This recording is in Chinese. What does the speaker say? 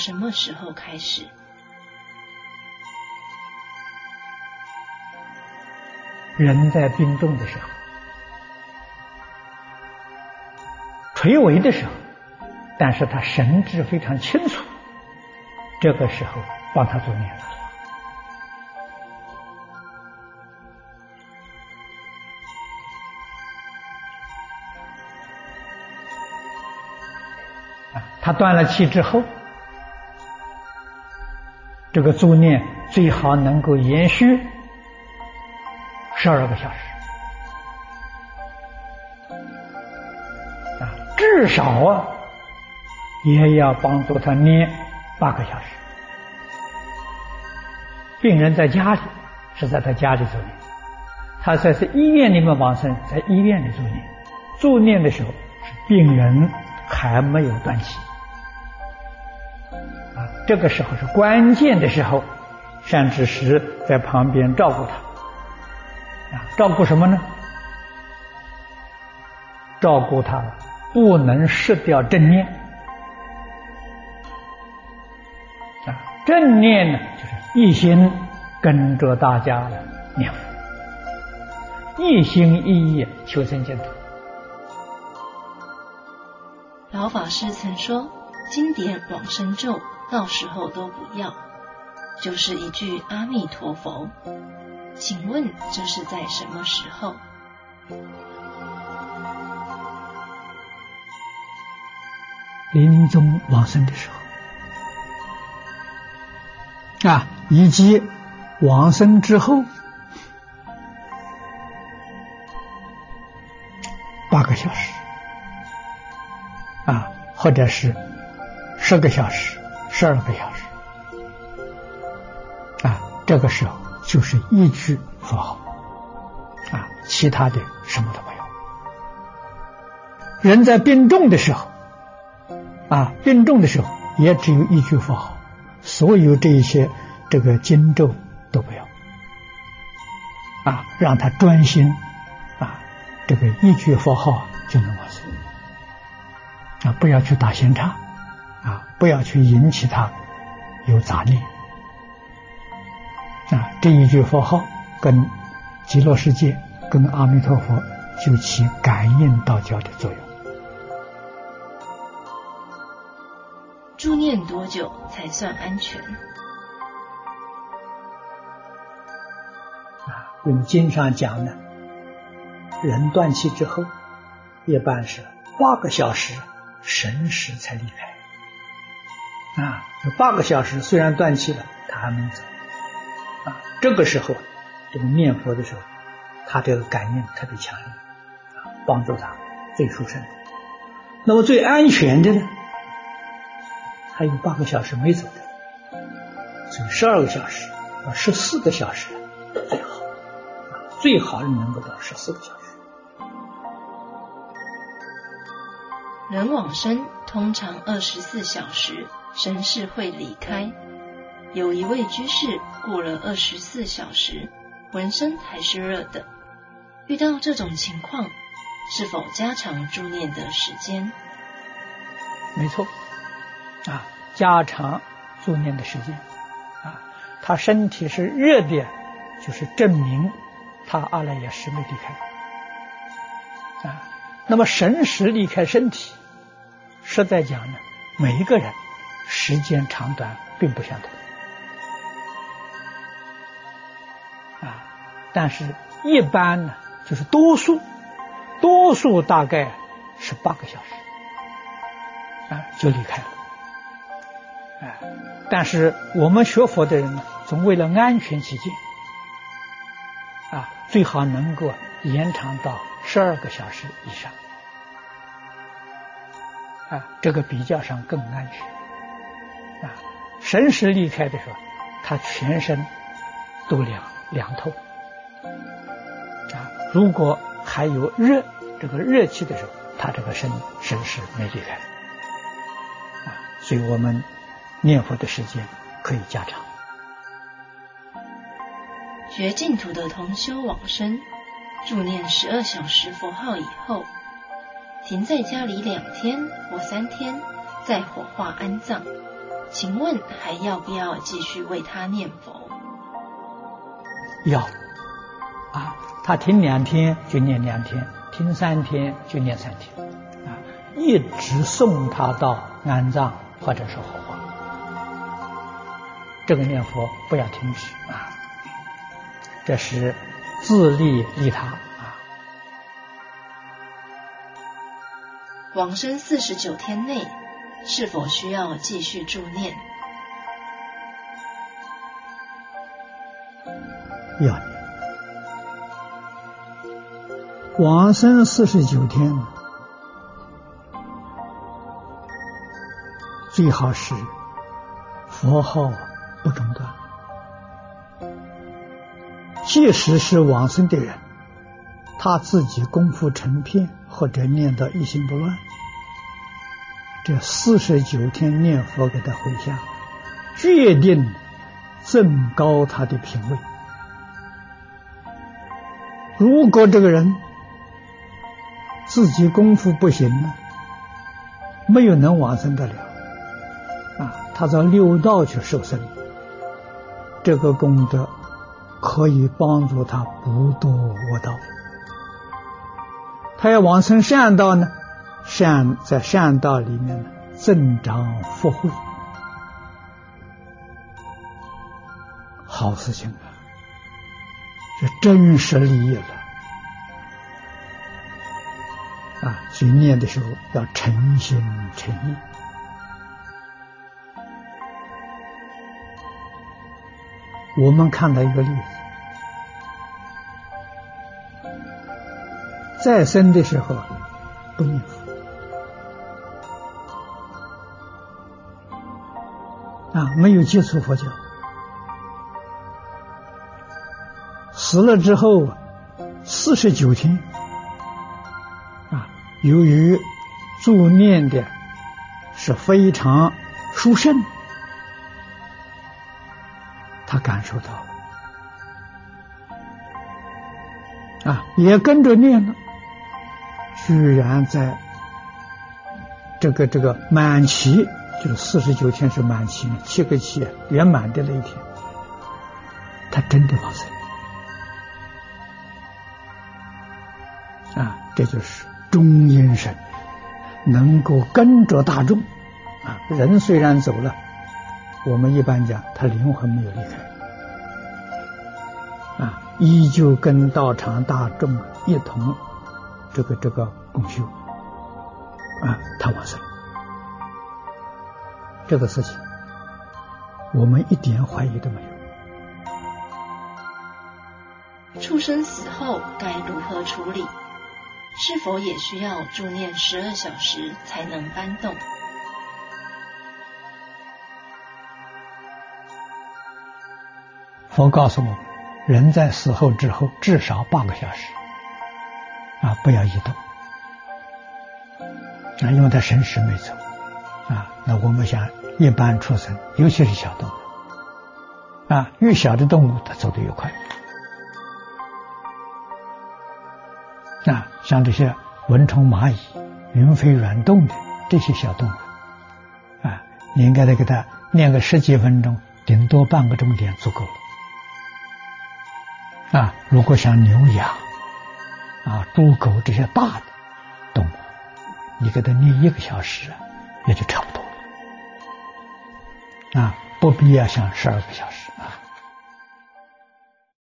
什么时候开始？人在病重的时候，垂危的时候，但是他神志非常清楚，这个时候帮他做念了。他断了气之后，这个助念最好能够延续十二个小时，啊，至少啊也要帮助他念八个小时。病人在家里是在他家里做念，他在在医院里面往生，在医院里做念。助念的时候是病人还没有断气。这个时候是关键的时候，善知识在旁边照顾他，啊，照顾什么呢？照顾他不能失掉正念，啊，正念呢就是一心跟着大家念佛，一心一意求生净土。老法师曾说：“经典往生咒。”到时候都不要，就是一句阿弥陀佛。请问这是在什么时候？临终往生的时候啊，以及往生之后八个小时啊，或者是十个小时。十二个小时啊，这个时候就是一句佛号啊，其他的什么都没有。人在病重的时候啊，病重的时候也只有一句佛号，所有这一些这个经咒都不要啊，让他专心啊，这个一句佛号就能完成啊，不要去打闲岔。啊，不要去引起他有杂念啊！这一句佛号跟极乐世界、跟阿弥陀佛就起感应道交的作用。助念多久才算安全？啊，我们经常讲呢，人断气之后，一般是八个小时神识才离开。啊，有八个小时虽然断气了，他还没走。啊，这个时候，这个念佛的时候，他这个感应特别强烈，啊，帮助他最殊胜。那么最安全的呢，还有八个小时没走的，所以十二个小时到十四个小时最好，最好能够到十四个小时。人往生通常二十四小时。神士会离开。有一位居士过了二十四小时，浑身还是热的。遇到这种情况，是否加长助念的时间？没错，啊，加长助念的时间，啊，他身体是热的，就是证明他阿赖耶识没离开。啊，那么神识离开身体，实在讲呢，每一个人。时间长短并不相同。啊，但是一般呢，就是多数，多数大概是八个小时。啊就离开了，哎，但是我们学佛的人呢，总为了安全起见。啊，最好能够延长到十二个小时以上。啊，这个比较上更安全。啊，神识离开的时候，他全身都凉凉透。啊，如果还有热这个热气的时候，他这个身神识没离开。啊，所以我们念佛的时间可以加长。学净土的同修往生，助念十二小时佛号以后，停在家里两天或三天，再火化安葬。请问还要不要继续为他念佛？要啊，他听两天就念两天，听三天就念三天，啊，一直送他到安葬或者是火化，这个念佛不要停止啊，这是自利利他啊。往生四十九天内。是否需要继续助念？要往生四十九天，最好是佛号不中断。即使是往生的人，他自己功夫成片，或者念到一心不乱。这四十九天念佛给他回向，决定增高他的品位。如果这个人自己功夫不行呢，没有能往生得了，啊，他到六道去受生，这个功德可以帮助他不堕恶道。他要往生善道呢？善在善道里面增长福慧，好事情啊！是真实利益了啊！所以念的时候要诚心诚意。我们看到一个例子，再生的时候不念佛。没有接触佛教，死了之后四十九天，啊，由于助念的是非常殊胜，他感受到，啊，也跟着念了，居然在这个这个满期。就是四十九天是满期，七个期圆满的那一天，他真的往生啊！这就是中阴身，能够跟着大众啊。人虽然走了，我们一般讲他灵魂没有离开啊，依旧跟道场大众一同这个这个共修啊，他往生。这个事情，我们一点怀疑都没有。畜生死后该如何处理？是否也需要助念十二小时才能搬动？佛告诉我们，人在死后之后至少八个小时啊，不要移动啊，因为他神识没走啊。那我们想。一般畜生，尤其是小动物，啊，越小的动物它走得越快。啊，像这些蚊虫、蚂蚁、云飞软动的这些小动物，啊，你应该得给它练个十几分钟，顶多半个钟点足够了。啊，如果像牛羊、啊猪狗这些大的动物，你给它练一个小时，也就差不多。啊，不必要想十二个小时。